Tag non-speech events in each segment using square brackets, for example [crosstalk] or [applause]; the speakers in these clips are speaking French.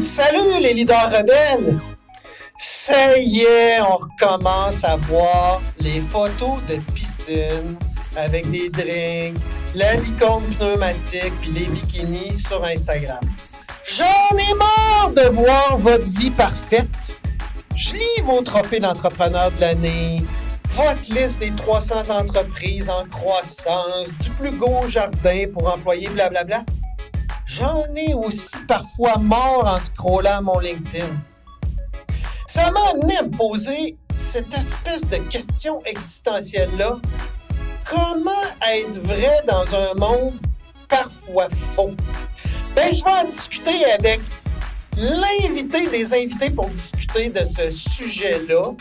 Salut les leaders rebelles! Ça y est, on recommence à voir les photos de piscine avec des drinks, la licorne pneumatique puis les bikinis sur Instagram. J'en ai marre de voir votre vie parfaite. Je lis vos trophées d'entrepreneur de l'année, votre liste des 300 entreprises en croissance, du plus beau jardin pour employer blablabla. J'en ai aussi parfois mort en scrollant mon LinkedIn. Ça m'a amené à me poser cette espèce de question existentielle-là. Comment être vrai dans un monde parfois faux? Ben, je vais en discuter avec l'invité des invités pour discuter de ce sujet-là.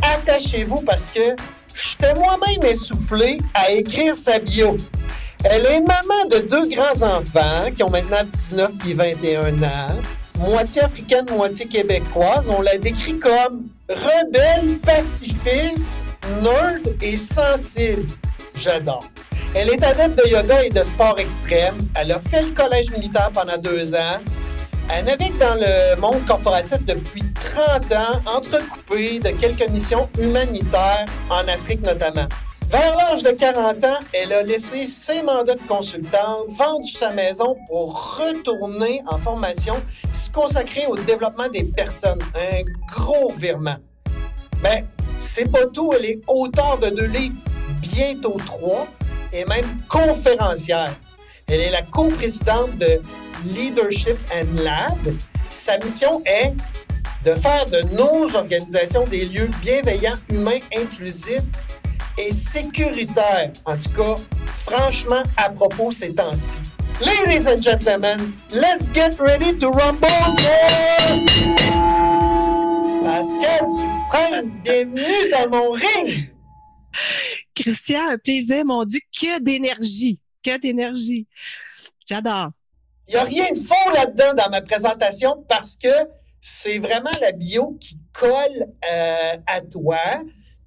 Attachez-vous parce que j'étais moi-même essoufflé à écrire sa bio. Elle est maman de deux grands-enfants qui ont maintenant 19 et 21 ans, moitié africaine, moitié québécoise. On la décrit comme rebelle, pacifiste, nerd et sensible. J'adore. Elle est adepte de yoga et de sport extrême. Elle a fait le collège militaire pendant deux ans. Elle navigue dans le monde corporatif depuis 30 ans, entrecoupée de quelques missions humanitaires en Afrique notamment. Vers l'âge de 40 ans, elle a laissé ses mandats de consultante, vendu sa maison pour retourner en formation, se consacrer au développement des personnes. Un gros virement. Mais c'est pas tout, elle est auteure de deux livres, bientôt trois, et même conférencière. Elle est la coprésidente de Leadership and Lab. Sa mission est de faire de nos organisations des lieux bienveillants, humains, inclusifs et sécuritaires. En tout cas, franchement, à propos ces temps-ci. Ladies and gentlemen, let's get ready to rumble Pascal Dufresne, bienvenue dans mon ring! Christian, un plaisir, mon Dieu, que d'énergie, que d'énergie. J'adore. Il n'y a rien de faux là-dedans dans ma présentation parce que c'est vraiment la bio qui colle euh, à toi.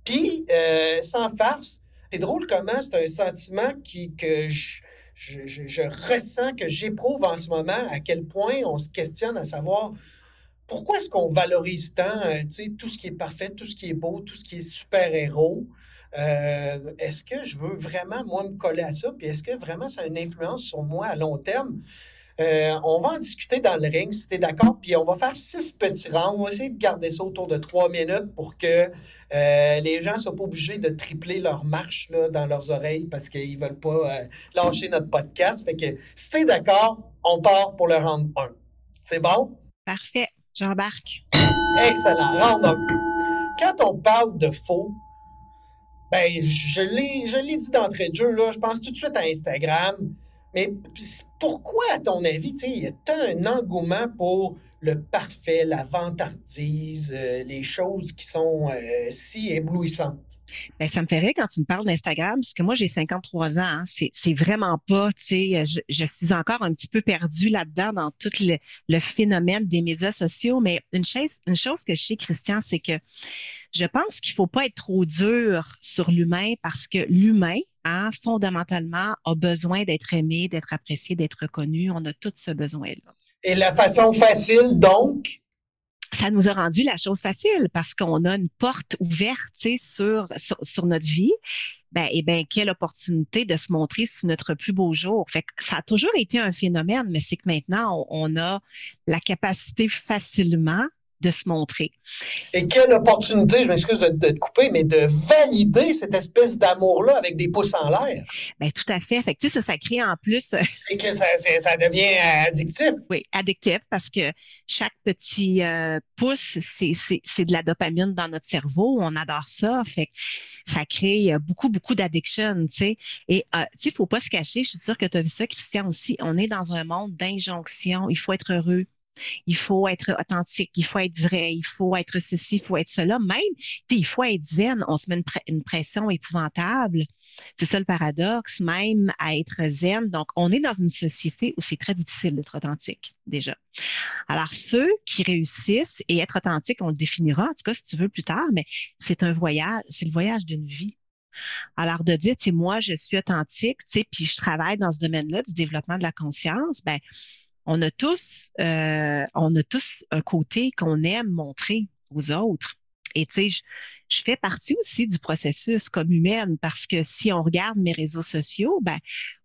Puis, euh, sans farce, c'est drôle comment c'est un sentiment qui, que je, je, je ressens, que j'éprouve en ce moment, à quel point on se questionne à savoir pourquoi est-ce qu'on valorise tant euh, tout ce qui est parfait, tout ce qui est beau, tout ce qui est super-héros. Euh, est-ce que je veux vraiment, moi, me coller à ça? Puis est-ce que vraiment ça a une influence sur moi à long terme? Euh, on va en discuter dans le ring, si tu es d'accord. Puis on va faire six petits rounds. On va essayer de garder ça autour de trois minutes pour que euh, les gens ne soient pas obligés de tripler leur marche là, dans leurs oreilles parce qu'ils ne veulent pas euh, lâcher notre podcast. Fait que si tu es d'accord, on part pour le round 1. C'est bon? Parfait. J'embarque. Excellent. Round 1. Quand on parle de faux, ben, je l'ai, je l'ai dit d'entrée de jeu, là, je pense tout de suite à Instagram. Mais pourquoi, à ton avis, il y a tant un engouement pour le parfait, la vantardise, euh, les choses qui sont euh, si éblouissantes? Bien, ça me ferait quand tu me parles d'Instagram, parce que moi, j'ai 53 ans. Hein, c'est, vraiment pas, tu sais, je, je, suis encore un petit peu perdue là-dedans dans tout le, phénomène des médias sociaux. Mais une chose, une chose que je sais, Christian, c'est que je pense qu'il faut pas être trop dur sur l'humain parce que l'humain, hein, fondamentalement, a besoin d'être aimé, d'être apprécié, d'être reconnu. On a tout ce besoin-là. Et la façon facile, donc, ça nous a rendu la chose facile parce qu'on a une porte ouverte sur, sur, sur, notre vie. Ben, et eh ben, quelle opportunité de se montrer sous notre plus beau jour. Fait que ça a toujours été un phénomène, mais c'est que maintenant, on, on a la capacité facilement de se montrer. Et quelle opportunité, je m'excuse de, de, te couper, mais de valider cette espèce d'amour-là avec des pouces en l'air. Bien, tout à fait. Fait que, tu sais, ça, ça crée en plus. Euh, c'est que ça, ça, devient addictif. Oui, addictif parce que chaque petit euh, pouce, c'est de la dopamine dans notre cerveau. On adore ça. Fait que ça crée euh, beaucoup, beaucoup d'addiction, tu sais. Et, euh, tu sais, il ne faut pas se cacher. Je suis sûre que tu as vu ça, Christian, aussi. On est dans un monde d'injonction. Il faut être heureux il faut être authentique, il faut être vrai, il faut être ceci, il faut être cela. Même, il faut être zen. On se met une, une pression épouvantable. C'est ça le paradoxe, même à être zen. Donc, on est dans une société où c'est très difficile d'être authentique, déjà. Alors, ceux qui réussissent et être authentique, on le définira, en tout cas, si tu veux, plus tard, mais c'est un voyage, c'est le voyage d'une vie. Alors, de dire, tu sais, moi, je suis authentique, tu sais, puis je travaille dans ce domaine-là du développement de la conscience, ben, On a tous, euh, on a tous un côté qu'on aime montrer aux autres. Et tu sais, je, fais partie aussi du processus comme humaine parce que si on regarde mes réseaux sociaux, ben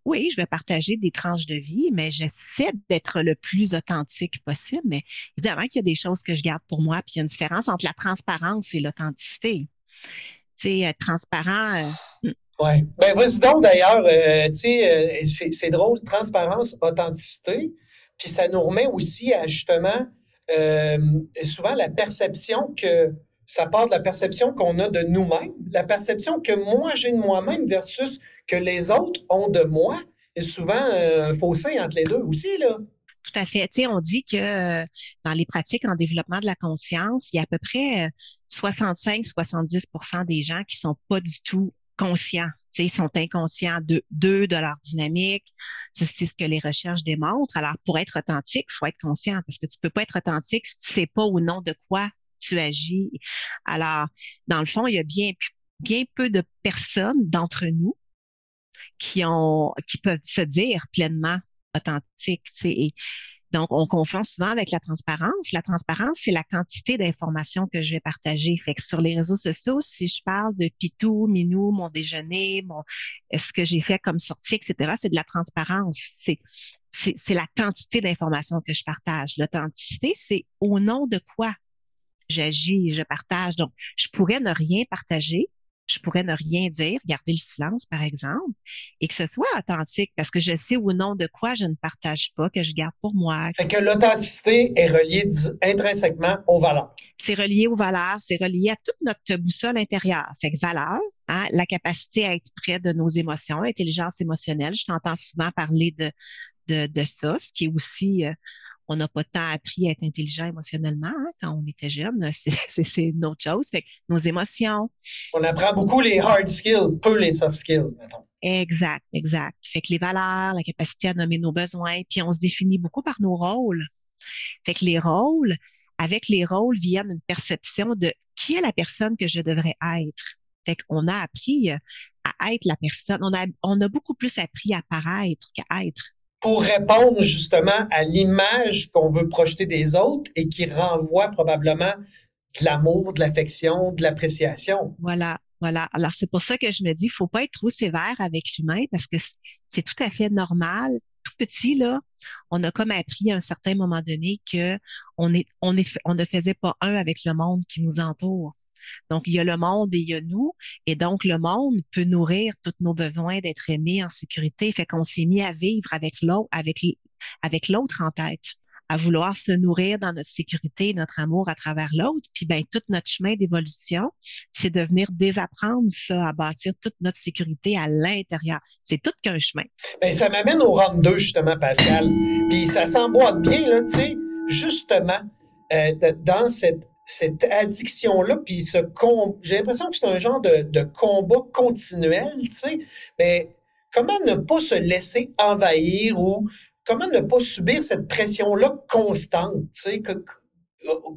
oui, je vais partager des tranches de vie, mais j'essaie d'être le plus authentique possible. Mais évidemment qu'il y a des choses que je garde pour moi, puis il y a une différence entre la transparence et l'authenticité. Tu sais, transparent. Euh, hmm. oui. Ben, vas-y donc d'ailleurs, euh, tu sais, c'est drôle, transparence, authenticité. Puis ça nous remet aussi à justement souvent la perception que ça part de la perception qu'on a de nous-mêmes, la perception que moi j'ai de moi-même versus que les autres ont de moi. Et souvent euh, un fossé entre les deux aussi, là. Tout à fait. Tu sais, on dit que euh, dans les pratiques en développement de la conscience, il y a à peu près 65-70% euh, des gens qui sont pas du tout conscients. Ils sont inconscients de, d'eux, de leur dynamique. C'est ce que les recherches démontrent. Alors, pour être authentique, il faut être conscient parce que tu peux pas être authentique si tu sais pas au nom de quoi tu agis. Alors, dans le fond, il y a bien, bien peu de personnes d'entre nous qui ont, qui peuvent se dire pleinement authentiques. Et donc, on confond souvent avec la transparence. La transparence, c'est la quantité d'informations que je vais partager. Fait que sur les réseaux sociaux, si je parle de Pitou, Minou, mon déjeuner, mon, ce que j'ai fait comme sortie, etc., c'est de la transparence. C'est, c'est la quantité d'informations que je partage. L'authenticité, c'est au nom de quoi j'agis, je partage. Donc, je pourrais ne rien partager, je pourrais ne rien dire, garder le silence, par exemple, et que ce soit authentique, parce que je sais ou non de quoi je ne partage pas, que je garde pour moi. Fait que l'authenticité est reliée intrinsèquement aux valeurs. C'est relié aux valeurs, c'est relié à toute notre boussole intérieure. Fait que valeur, hein, la capacité à être près de nos émotions, intelligence émotionnelle. Je t'entends souvent parler de, de, de ça, ce qui est aussi, euh, on n'a pas tant appris à être intelligent émotionnellement hein, quand on était jeune. [laughs] C'est une autre chose. Fait nos émotions. On apprend beaucoup les hard skills, peu les soft skills, mettons. Exact, exact. Fait que les valeurs, la capacité à nommer nos besoins, puis on se définit beaucoup par nos rôles. Fait que les rôles, avec les rôles viennent une perception de qui est la personne que je devrais être. Fait qu'on a appris à être la personne. On a, on a beaucoup plus appris à paraître qu'à être pour répondre justement à l'image qu'on veut projeter des autres et qui renvoie probablement de l'amour, de l'affection, de l'appréciation. Voilà, voilà. Alors c'est pour ça que je me dis, il faut pas être trop sévère avec l'humain parce que c'est tout à fait normal. Tout petit là, on a comme appris à un certain moment donné que on on ne faisait pas un avec le monde qui nous entoure. Donc, il y a le monde et il y a nous. Et donc, le monde peut nourrir tous nos besoins d'être aimé en sécurité. Fait qu'on s'est mis à vivre avec l'autre, avec, l'autre en tête à vouloir se nourrir dans notre sécurité, notre amour à travers l'autre. Puis ben tout notre chemin d'évolution, c'est de venir désapprendre ça, à bâtir toute notre sécurité à l'intérieur. C'est tout qu'un chemin. Ben ça m'amène au round 2 justement, Pascal. Puis ça s'emboîte bien là, tu sais, justement euh, dans cette cette addiction-là, puis ce j'ai l'impression que c'est un genre de, combat continuel, tu sais, mais comment ne pas se laisser envahir ou comment ne pas subir cette pression-là constante, tu sais,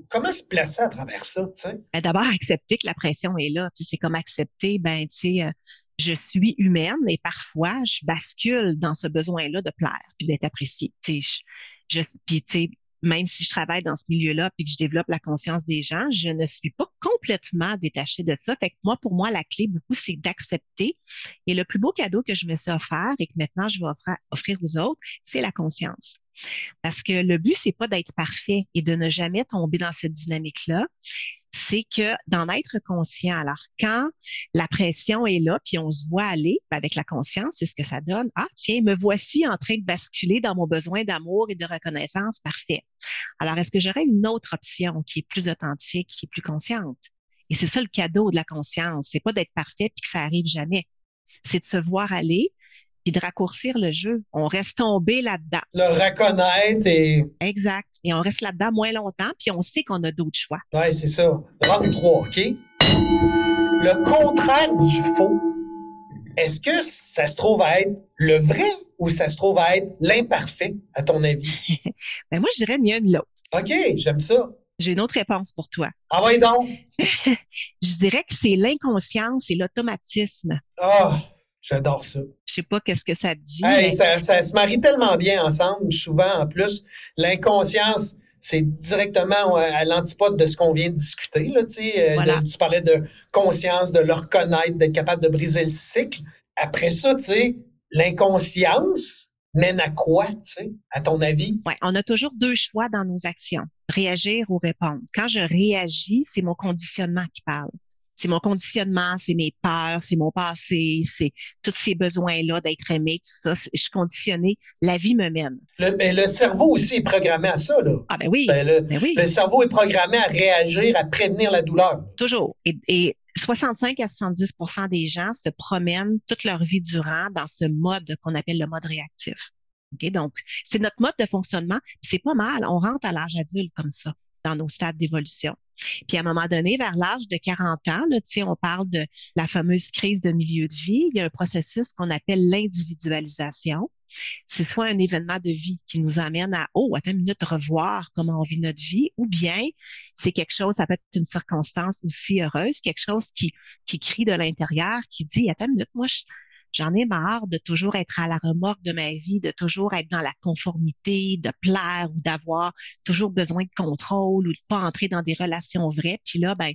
comment se placer à travers ça, tu sais? Ben, d'abord, accepter que la pression est là, c'est comme accepter, ben, tu sais, euh, je suis humaine et parfois, je bascule dans ce besoin-là de plaire puis d'être appréciée, tu sais, je, même si je travaille dans ce milieu-là puis que je développe la conscience des gens, je ne suis pas complètement détachée de ça. Fait que moi, pour moi, la clé beaucoup, c'est d'accepter. Et le plus beau cadeau que je me suis offert et que maintenant je vais offrir, offrir aux autres, c'est la conscience. Parce que le but, c'est pas d'être parfait et de ne jamais tomber dans cette dynamique-là c'est que d'en être conscient. Alors, quand la pression est là, puis on se voit aller ben, avec la conscience, c'est ce que ça donne. Ah, tiens, me voici en train de basculer dans mon besoin d'amour et de reconnaissance. Parfait. Alors, est-ce que j'aurais une autre option qui est plus authentique, qui est plus consciente? Et c'est ça le cadeau de la conscience. C'est pas d'être parfait puis que ça arrive jamais. C'est de se voir aller, de raccourcir le jeu. On reste tombé là-dedans. Le reconnaître et. Exact. Et on reste là-dedans moins longtemps, puis on sait qu'on a d'autres choix. Oui, c'est ça. Round 3, OK? Le contraire du faux, est-ce que ça se trouve à être le vrai ou ça se trouve à être l'imparfait, à ton avis? [laughs] ben moi, je dirais mieux de l'autre. OK, j'aime ça. J'ai une autre réponse pour toi. Ah oui, donc? [laughs] je dirais que c'est l'inconscience et l'automatisme. Ah! J'adore ça. Je sais pas qu'est-ce que ça dit. ça, ça se marie tellement bien ensemble, souvent en plus. L'inconscience, c'est directement à l'antipode de ce qu'on vient de discuter. Là, euh, tu parlais de conscience, de le reconnaître, d'être capable de briser le cycle. Après ça, tu sais, l'inconscience mène à quoi, à ton avis? Ouais, on a toujours deux choix dans nos actions, réagir ou répondre. Quand je réagis, c'est mon conditionnement qui parle c'est mon conditionnement, c'est mes peurs, c'est mon passé, c'est tous ces besoins-là d'être aimé, tout ça. Je suis conditionnée. La vie me mène. Le, mais le cerveau aussi est programmé à ça, là. Ah, ben oui. Ben, le, ben oui. le cerveau est programmé à réagir, à prévenir la douleur. Toujours. Et, 65 à 70% des gens se promènent toute leur vie durant dans ce mode qu'on appelle le mode réactif. Okay? Donc, c'est notre mode de fonctionnement. C'est pas mal. On rentre à l'âge adulte comme ça, dans nos stades d'évolution. Puis à un moment donné, vers l'âge de 40 ans, on parle de la fameuse crise de milieu de vie. Il y a un processus qu'on appelle l'individualisation. C'est soit un événement de vie qui nous amène à, oh, attends une minute, revoir comment on vit notre vie, ou bien c'est quelque chose, ça peut être une circonstance aussi heureuse, quelque chose qui, qui crie de l'intérieur, qui dit, attends une minute, moi, je, J'en ai marre de toujours être à la remorque de ma vie, de toujours être dans la conformité, de plaire ou d'avoir toujours besoin de contrôle ou de pas entrer dans des relations vraies. Puis là, ben,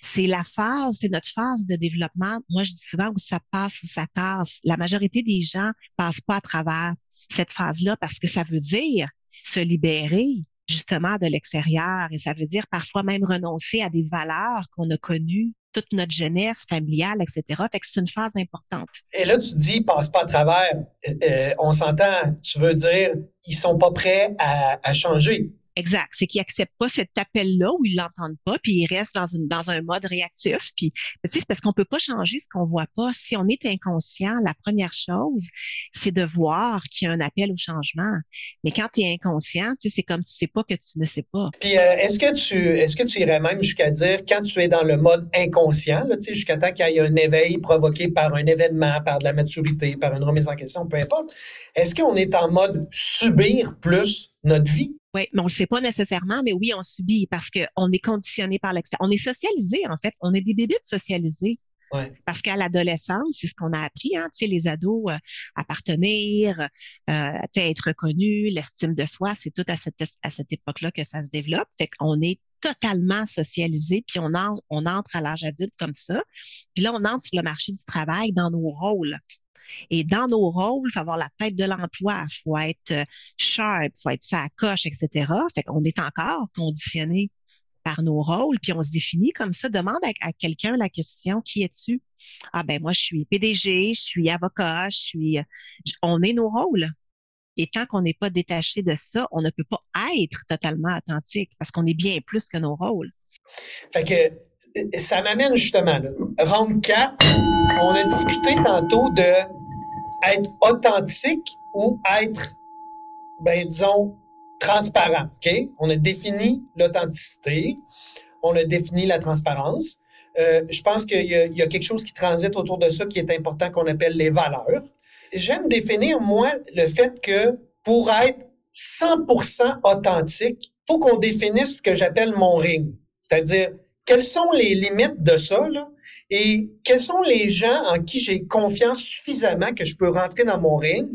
c'est la phase, c'est notre phase de développement. Moi, je dis souvent où ça passe ou ça casse. La majorité des gens passent pas à travers cette phase-là parce que ça veut dire se libérer justement de l'extérieur et ça veut dire parfois même renoncer à des valeurs qu'on a connues toute notre jeunesse familiale, etc. Fait que c'est une phase importante. Et là, tu dis, passe pas à travers. Euh, euh, on s'entend, tu veux dire, ils sont pas prêts à, à changer. Exact. C'est qu'ils acceptent pas cet appel-là ou ils l'entendent pas, puis ils restent dans, une, dans un mode réactif. Puis, c'est parce qu'on peut pas changer ce qu'on voit pas. Si on est inconscient, la première chose, c'est de voir qu'il y a un appel au changement. Mais quand tu es inconscient, c'est comme tu sais pas que tu ne sais pas. Puis, euh, est-ce que tu est-ce que tu irais même jusqu'à dire, quand tu es dans le mode inconscient, là, jusqu'à temps qu'il y ait un éveil provoqué par un événement, par de la maturité, par une remise en question, peu importe, est-ce qu'on est en mode subir plus notre vie? Oui, mais on ne le sait pas nécessairement, mais oui, on subit parce qu'on est conditionné par l'extérieur. On est socialisé, en fait. On est des bébés socialisés. Ouais. Parce qu'à l'adolescence, c'est ce qu'on a appris, hein, tu sais, les ados, euh, appartenir, euh, être reconnu, l'estime de soi, c'est tout à cette, à cette époque-là que ça se développe. Fait qu'on est totalement socialisé, puis on, on entre à l'âge adulte comme ça. Puis là, on entre sur le marché du travail dans nos rôles. Et dans nos rôles, il faut avoir la tête de l'emploi, il faut être euh, sharp, il faut être sa coche, etc. Fait qu'on est encore conditionné par nos rôles, puis on se définit comme ça. Demande à, quelqu'un la question qui es-tu? Ah ben moi je suis PDG, je suis avocat, je suis. On est nos rôles. Et tant qu'on n'est pas détaché de ça, on ne peut pas être totalement authentique parce qu'on est bien plus que nos rôles. Fait que ça m'amène justement là. Round 4, on a discuté tantôt de être authentique ou être, ben, disons, transparent. OK? On a défini l'authenticité, on a défini la transparence. Euh, je pense qu'il y, y, a quelque chose qui transite autour de ça qui est important qu'on appelle les valeurs. J'aime définir, moi, le fait que pour être 100% authentique, faut qu'on définisse ce que j'appelle mon ring. C'est-à-dire, quelles sont les limites de ça, là? Et quels sont les gens en qui j'ai confiance suffisamment que je peux rentrer dans mon ring,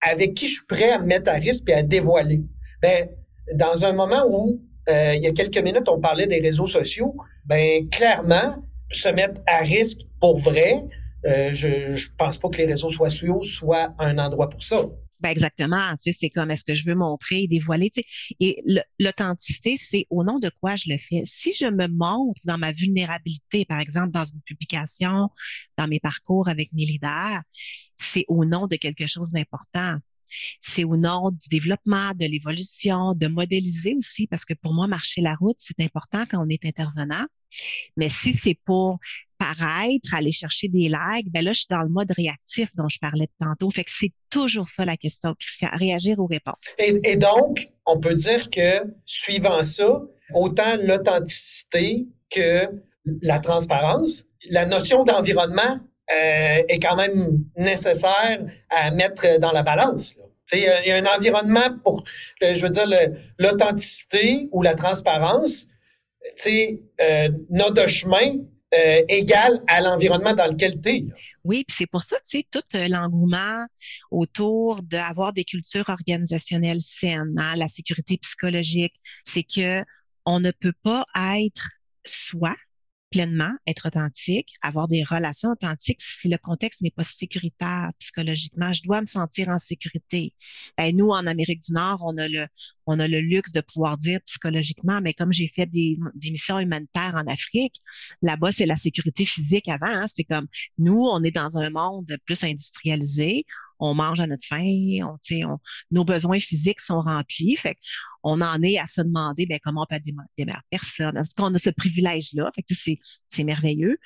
avec qui je suis prêt à me mettre à risque et à dévoiler? Ben, dans un moment où, euh, il y a quelques minutes, on parlait des réseaux sociaux, ben, clairement, se mettre à risque pour vrai, euh, je, je pense pas que les réseaux sociaux soient un endroit pour ça. Ben exactement, tu sais, c'est comme est-ce que je veux montrer, dévoiler, tu sais. Et l'authenticité, c'est au nom de quoi je le fais? Si je me montre dans ma vulnérabilité, par exemple, dans une publication, dans mes parcours avec mes leaders, c'est au nom de quelque chose d'important. C'est au nom du développement, de l'évolution, de modéliser aussi, parce que pour moi, marcher la route, c'est important quand on est intervenant. Mais si c'est pour paraître, aller chercher des likes, ben là, je suis dans le mode réactif dont je parlais tantôt. Fait que c'est toujours ça la question, réagir ou répondre. Et, donc, on peut dire que, suivant ça, autant l'authenticité que la transparence, la notion d'environnement euh, est quand même nécessaire à mettre dans la balance. Il y a un environnement pour, je veux dire, l'authenticité ou la transparence euh, notre chemin euh, à l'environnement dans lequel tu. Oui, puis c'est pour ça, tu sais, tout euh, l'engouement autour d'avoir des cultures organisationnelles saines, hein, la sécurité psychologique, c'est que on ne peut pas être soi pleinement, être authentique, avoir des relations authentiques si le contexte n'est pas sécuritaire psychologiquement. Je dois me sentir en sécurité. Ben, nous, en Amérique du Nord, on a le, on a le luxe de pouvoir dire psychologiquement, mais comme j'ai fait des, missions humanitaires en Afrique, là-bas, c'est la sécurité physique avant. Hein. C'est comme nous, on est dans un monde plus industrialisé on mange à notre faim, on, nos besoins physiques sont remplis. On en est à se demander ben, comment on peut démarrer personne. Est-ce qu'on a ce privilège-là? c'est merveilleux.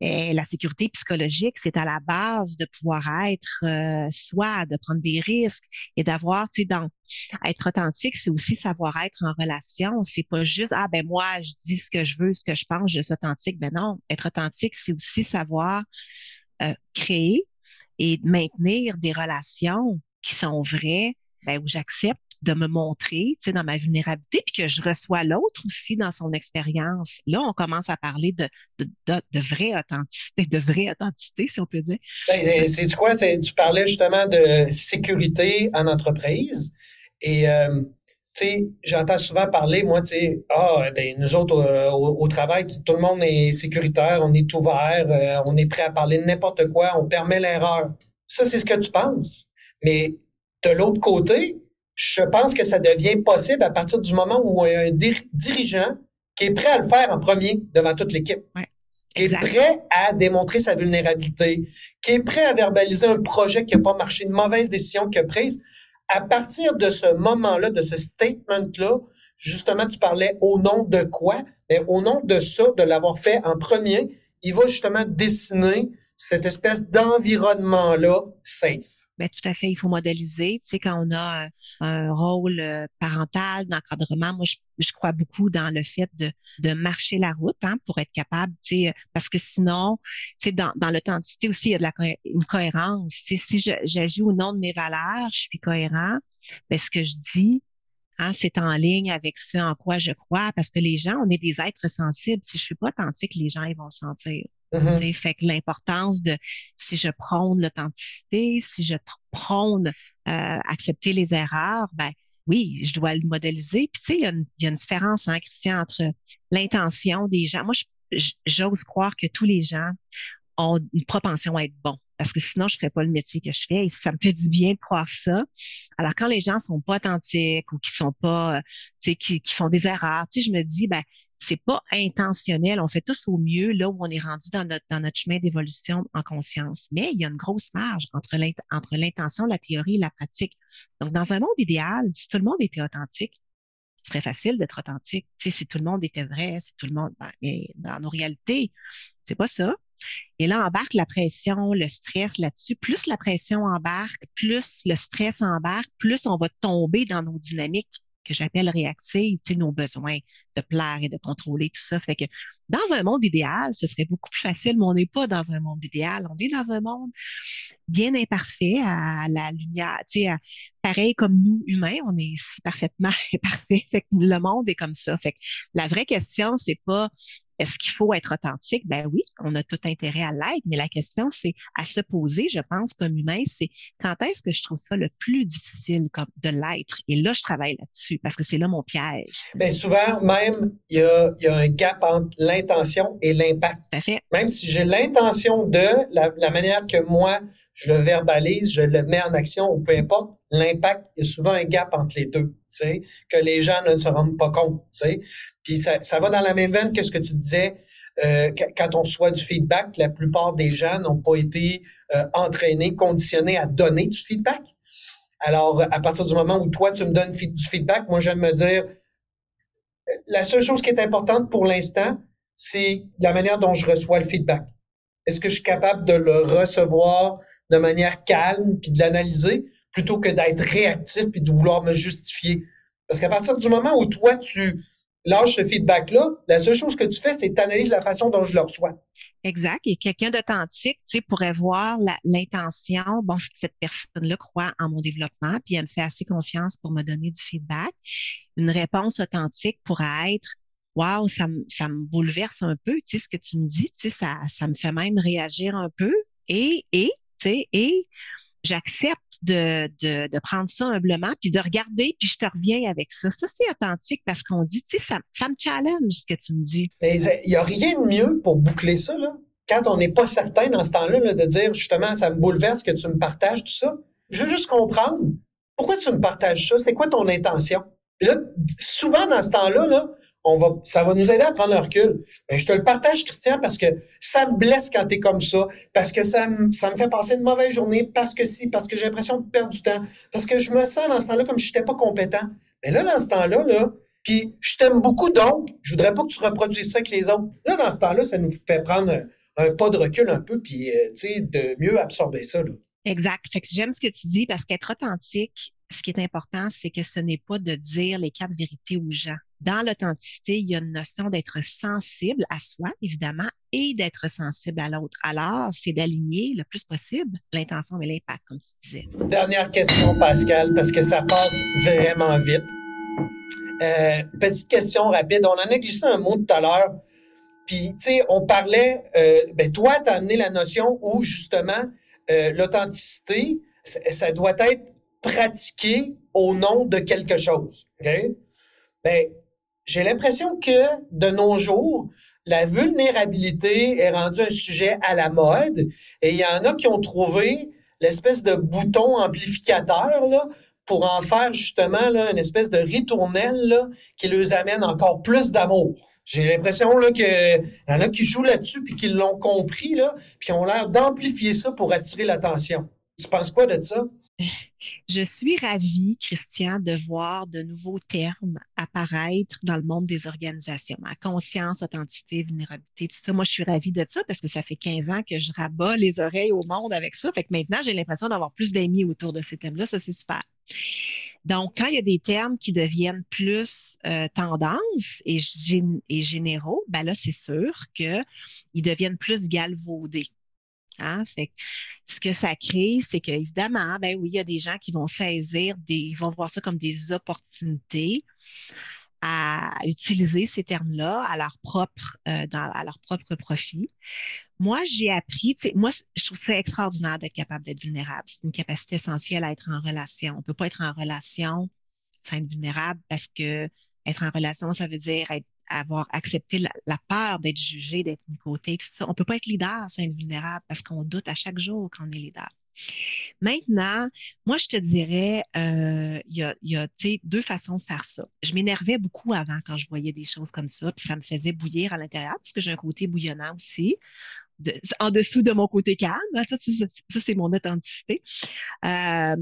La sécurité psychologique, c'est à la base de pouvoir être euh, soi, de prendre des risques et d'avoir, tu sais, être authentique, c'est aussi savoir être en relation. C'est pas juste ah ben moi je dis ce que je veux, ce que je pense, je suis authentique. Ben non, être authentique, c'est aussi savoir euh, créer et maintenir des relations qui sont vraies, ben, où j'accepte de me montrer, tu sais, dans ma vulnérabilité, puis que je reçois l'autre aussi dans son expérience. Là, on commence à parler de, de, de, vraie authenticité, de vraie authenticité, si on peut dire. Ben, c'est quoi? Tu parlais justement de sécurité en entreprise. Et euh, sais, j'entends souvent parler, moi, tu sais, ah, ben, nous autres, euh, au, travail, tout le monde est sécuritaire, on est ouvert, euh, on est prêt à parler de n'importe quoi, on permet l'erreur. Ça, c'est ce que tu penses. Mais de l'autre côté, je pense que ça devient possible à partir du moment où il y a un dirigeant qui est prêt à le faire en premier devant toute l'équipe. Qui est prêt à démontrer sa vulnérabilité, qui est prêt à verbaliser un projet qui n'a pas marché, une mauvaise décision qu'il a prise. À partir de ce moment-là, de ce statement-là, justement, tu parlais au nom de quoi? Mais au nom de ça, de l'avoir fait en premier, il va justement dessiner cette espèce d'environnement-là safe. Bien, tout à fait, il faut modéliser. Tu sais, quand on a un, rôle euh, parental d'encadrement, moi, je, crois beaucoup dans le fait de, de marcher la route hein, pour être capable, tu sais, parce que sinon, tu sais, dans, dans l'authenticité aussi, il y a de la une cohérence. Tu sais, si j'agis au nom de mes valeurs, je suis cohérent, bien, ce que je dis, Hein, c'est en ligne avec ce en quoi je crois, parce que les gens, on est des êtres sensibles. Si je suis pas authentique, les gens ils vont sentir. Mm-hmm. Fait que l'importance de si je prône l'authenticité, si je prône euh, accepter les erreurs, ben oui, je dois le modéliser. Puis tu sais, il y, a une différence, hein, Christian, entre l'intention des gens. Moi, j'ose croire que tous les gens ont une propension à être bons parce que sinon, je ferais pas le métier que je fais. Et ça me fait du bien de croire ça. Alors, quand les gens sont pas authentiques ou qui sont pas, euh, tu sais, qui, font des erreurs, tu sais, je me dis, ben, c'est pas intentionnel. On fait tous au mieux là où on est rendu dans notre, dans notre chemin d'évolution en conscience. Mais il y a une grosse marge entre l'intention, la théorie et la pratique. Donc, dans un monde idéal, si tout le monde était authentique, ce serait facile d'être authentique. Tu sais, si tout le monde était vrai, si tout le monde, ben, dans nos réalités, c'est pas ça. Et là, embarque la pression, le stress là-dessus. Plus la pression embarque, plus le stress embarque, plus on va tomber dans nos dynamiques que j'appelle réactives, nos besoins de plaire et de contrôler tout ça. Fait que dans un monde idéal, ce serait beaucoup plus facile, mais on n'est pas dans un monde idéal. On est dans un monde bien imparfait à la lumière, tu sais, pareil comme nous, humains, on est si parfaitement [laughs] imparfait. Le monde est comme ça. Fait que la vraie question, c'est pas est-ce qu'il faut être authentique? Ben oui, on a tout intérêt à l'être, mais la question, c'est à se poser, je pense, comme humain, c'est quand est-ce que je trouve ça le plus difficile comme de l'être? Et là, je travaille là-dessus parce que c'est là mon piège. Bien, souvent, même, il y a, y a, un gap entre l'intention et l'impact. Même si j'ai l'intention de, la, la, manière que moi, je le verbalise, je le mets en action ou peu importe, l'impact, il y a souvent un gap entre les deux, tu sais, que les gens ne se rendent pas compte, tu sais. Puis ça, ça va dans la même veine que ce que tu disais, euh, quand on reçoit du feedback, la plupart des gens n'ont pas été euh, entraînés, conditionnés à donner du feedback. Alors, à partir du moment où toi, tu me donnes du feedback, moi, j'aime me dire, la seule chose qui est importante pour l'instant, c'est la manière dont je reçois le feedback. Est-ce que je suis capable de le recevoir de manière calme puis de l'analyser plutôt que d'être réactif et de vouloir me justifier? Parce qu'à partir du moment où toi, tu, lâche ce feedback-là, la seule chose que tu fais, c'est analyser la façon dont je le reçois. Exact. Et quelqu'un d'authentique, tu sais, pourrait voir l'intention. Bon, cette personne-là croit en mon développement, puis elle me fait assez confiance pour me donner du feedback. Une réponse authentique pourrait être Wow, ça me, ça me bouleverse un peu, tu sais, ce que tu me dis, tu sais, ça, ça me fait même réagir un peu. Et, et, tu sais, et j'accepte de, de, de, prendre ça humblement, puis de regarder, puis je te reviens avec ça. Ça, c'est authentique parce qu'on dit, tu sais, ça, ça me challenge ce que tu me dis. Mais il n'y a rien de mieux pour boucler ça, là. Quand on n'est pas certain dans ce temps-là, là, de dire, justement, ça me bouleverse que tu me partages tout ça. Je veux juste comprendre. Pourquoi tu me partages ça? C'est quoi ton intention? Là, souvent, dans ce temps-là, là, on va, ça va nous aider à prendre un recul. Ben, je te le partage, Christian, parce que ça me blesse quand tu es comme ça, parce que ça me, fait passer une mauvaise journée, parce que si, parce que j'ai l'impression de perdre du temps, parce que je me sens dans ce temps-là comme si je n'étais pas compétent. Mais là, dans ce temps-là, là, puis je t'aime beaucoup, donc je voudrais pas que tu reproduises ça avec les autres. Là, dans ce temps-là, ça nous fait prendre un, pas de recul un peu, puis euh, de mieux absorber ça. Exact. J'aime ce que tu dis parce qu'être authentique, ce qui est important, c'est que ce n'est pas de dire les quatre vérités aux gens. Dans l'authenticité, il y a une notion d'être sensible à soi, évidemment, et d'être sensible à l'autre. Alors, c'est d'aligner le plus possible l'intention et l'impact, comme tu disais. Dernière question, Pascal, parce que ça passe vraiment vite. Euh, petite question rapide. On en a glissé un mot tout à l'heure. Puis, tu sais, on parlait, euh, ben, toi, tu as amené la notion où, justement, euh, l'authenticité, ça doit être pratiqué au nom de quelque chose. Ben, j'ai l'impression que de nos jours, la vulnérabilité est rendue un sujet à la mode et il y en a qui ont trouvé l'espèce de bouton amplificateur pour en faire justement là, une espèce de ritournelle qui leur amène encore plus d'amour. J'ai l'impression là qu'il y en a qui jouent là-dessus puis qui l'ont compris là, puis ont l'air d'amplifier ça pour attirer l'attention. Tu penses quoi de ça? [laughs] Je suis ravie, Christian, de voir de nouveaux termes apparaître dans le monde des organisations. Ma conscience, authenticité, vulnérabilité, tout ça. Moi, je suis ravie de ça parce que ça fait 15 ans que je rabats les oreilles au monde avec ça. Fait que maintenant, j'ai l'impression d'avoir plus d'amis autour de ces thèmes-là. Ça, c'est super. Donc, quand il y a des termes qui deviennent plus euh, tendance et, et généraux, ben là, c'est sûr qu'ils deviennent plus galvaudés. Hein? Ce que ça crée, c'est qu'évidemment, ben oui, il y a des gens qui vont saisir, ils vont voir ça comme des opportunités à utiliser ces termes-là à leur propre, euh, à leur propre profit. Moi, j'ai appris, moi, je trouve ça extraordinaire d'être capable d'être vulnérable. C'est une capacité essentielle à être en relation. On ne peut pas être en relation sans être vulnérable parce que être en relation, ça veut dire être avoir accepté la, peur d'être jugé, d'être mis côté, tout ça. On ne peut pas être leader sans être vulnérable parce qu'on doute à chaque jour qu'on est leader. Maintenant, moi, je te dirais, euh, il y a, deux façons de faire ça. Je m'énervais beaucoup avant quand je voyais des choses comme ça, puis ça me faisait bouillir à l'intérieur, parce que j'ai un côté bouillonnant aussi. en dessous de mon côté calme. Ça, ça, c'est mon authenticité. Euh,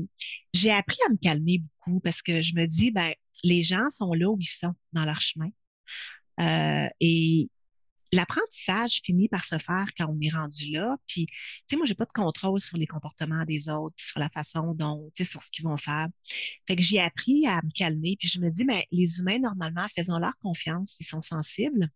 j'ai appris à me calmer beaucoup parce que je me dis, ben, les gens sont là où ils sont dans leur chemin. Euh, et l'apprentissage finit par se faire quand on est rendu là. Puis, tu sais, moi, j'ai pas de contrôle sur les comportements des autres, sur la façon dont, tu sais, sur ce qu'ils vont faire. Fait que j'ai appris à me calmer. Puis je me dis, ben, les humains, normalement, faisant leur confiance, ils sont sensibles.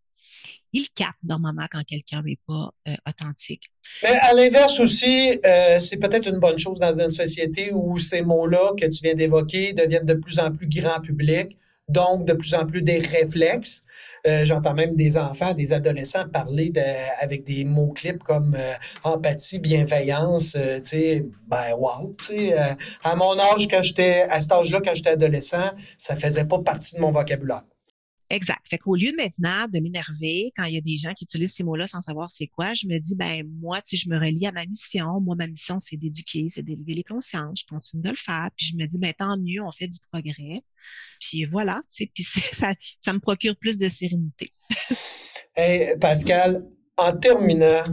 Ils captent normalement quand quelqu'un n'est pas euh, authentique. Mais à l'inverse aussi, euh, c'est peut-être une bonne chose dans une société où ces mots-là que tu viens d'évoquer deviennent de plus en plus grand public, donc de plus en plus des réflexes. Euh, j'entends même des enfants, des adolescents parler de, avec des mots-clips comme euh, empathie, bienveillance. Euh, tu sais, ben wow. Tu sais, à mon âge, quand j'étais à cet âge-là, quand j'étais adolescent, ça faisait pas partie de mon vocabulaire. Exact. Fait qu'au lieu maintenant de m'énerver quand il y a des gens qui utilisent ces mots-là sans savoir c'est quoi, je me dis, ben moi, tu sais, je me relie à ma mission. Moi, ma mission, c'est d'éduquer, c'est d'élever les consciences. Je continue de le faire. Puis je me dis, ben tant mieux, on fait du progrès. Puis voilà, tu sais, puis [laughs] ça, ça me procure plus de sérénité. hey, Pascal, en terminant,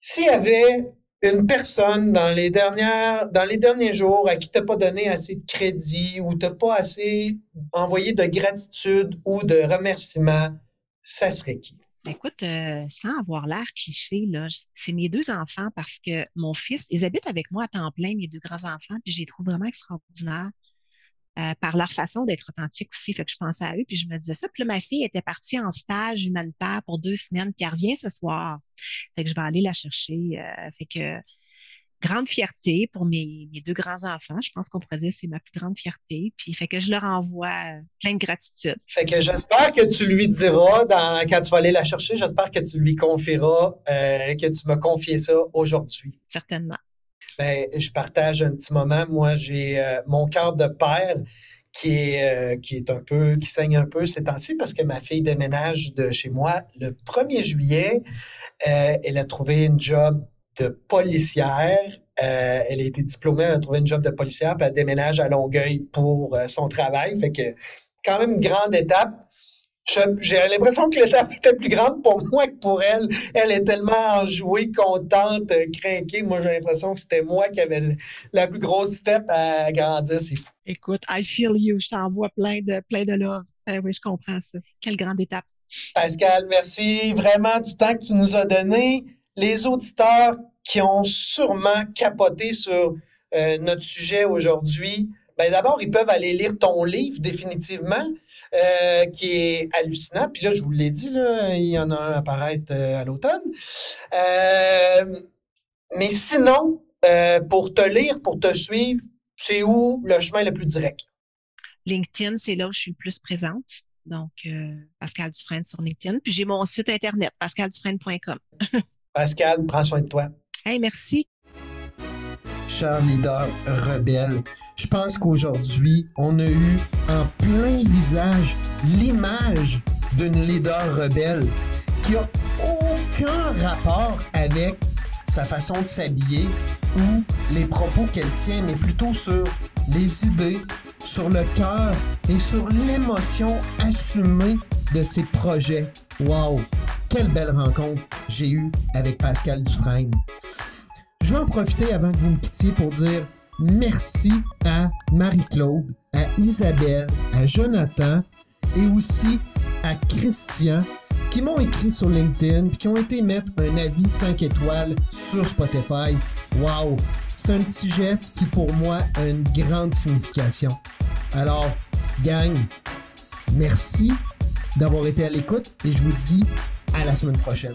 s'il y avait une personne dans les dernières dans les derniers jours à qui t'as pas donné assez de crédit ou t'as pas assez envoyé de gratitude ou de remerciement, ça serait qui? Écoute, euh, sans avoir l'air cliché, c'est mes deux enfants parce que mon fils, ils habitent avec moi à temps plein, mes deux grands-enfants, puis je les trouve vraiment extraordinaires. Euh, par leur façon d'être authentique aussi. Fait que je pensais à eux, puis je me disais ça. Puis là, ma fille était partie en stage humanitaire pour deux semaines, puis elle revient ce soir. Fait que je vais aller la chercher. Euh, fait que grande fierté pour mes, deux grands-enfants. Je pense qu'on pourrait dire que c'est ma plus grande fierté. Puis, fait que je leur envoie euh, plein de gratitude. Fait que j'espère que tu lui diras, dans, quand tu vas aller la chercher, j'espère que tu lui confieras euh, que tu m'as confié ça aujourd'hui. Certainement. Ben, je partage un petit moment. Moi, j'ai euh, mon cœur de père qui est, qui est un peu, qui saigne un peu ces temps-ci parce que ma fille déménage de chez moi le 1er juillet. elle a trouvé une job de policière. Euh, elle a été diplômée, elle a trouvé une job de policière, puis elle déménage à Longueuil pour euh, son travail. Fait que, quand même, une grande étape. J'ai l'impression que l'étape était plus grande pour moi que pour elle. Elle est tellement enjouée, contente, euh, craquée. Moi, j'ai l'impression que c'était moi qui avais la plus grosse step à grandir. C'est fou. Écoute, I feel you. Je t'envoie plein de, plein de love. oui, je comprends ça. Quelle grande étape. Pascal, merci vraiment du temps que tu nous as donné les auditeurs qui ont sûrement capoté sur euh, notre sujet aujourd'hui, ben d'abord, ils peuvent aller lire ton livre définitivement, euh, qui est hallucinant. Puis là, je vous l'ai dit, là, il y en a un à apparaître euh, à l'automne. mais sinon, pour te lire, pour te suivre, c'est où le chemin le plus direct? LinkedIn, c'est là où je suis plus présente. Donc, Pascal Dufresne sur LinkedIn. Puis j'ai mon site internet, pascaldufresne.com. [laughs] Pascal, prends soin de toi. Hey, merci. Cher leader rebelle, je pense qu'aujourd'hui, on a eu en plein visage l'image d'une leader rebelle qui a aucun rapport avec sa façon de s'habiller ou les propos qu'elle tient, mais plutôt sur les idées, sur le cœur et sur l'émotion assumée de ses projets. Wow! Quelle belle rencontre j'ai eue avec Pascal Dufresne. Je vais en profiter avant que vous me quittiez pour dire merci à Marie-Claude, à Isabelle, à Jonathan et aussi à Christian qui m'ont écrit sur LinkedIn et qui ont été mettre un avis 5 étoiles sur Spotify. Wow! C'est un petit geste qui pour moi a une grande signification. Alors, gang, merci d'avoir été à l'écoute et je vous dis à la semaine prochaine.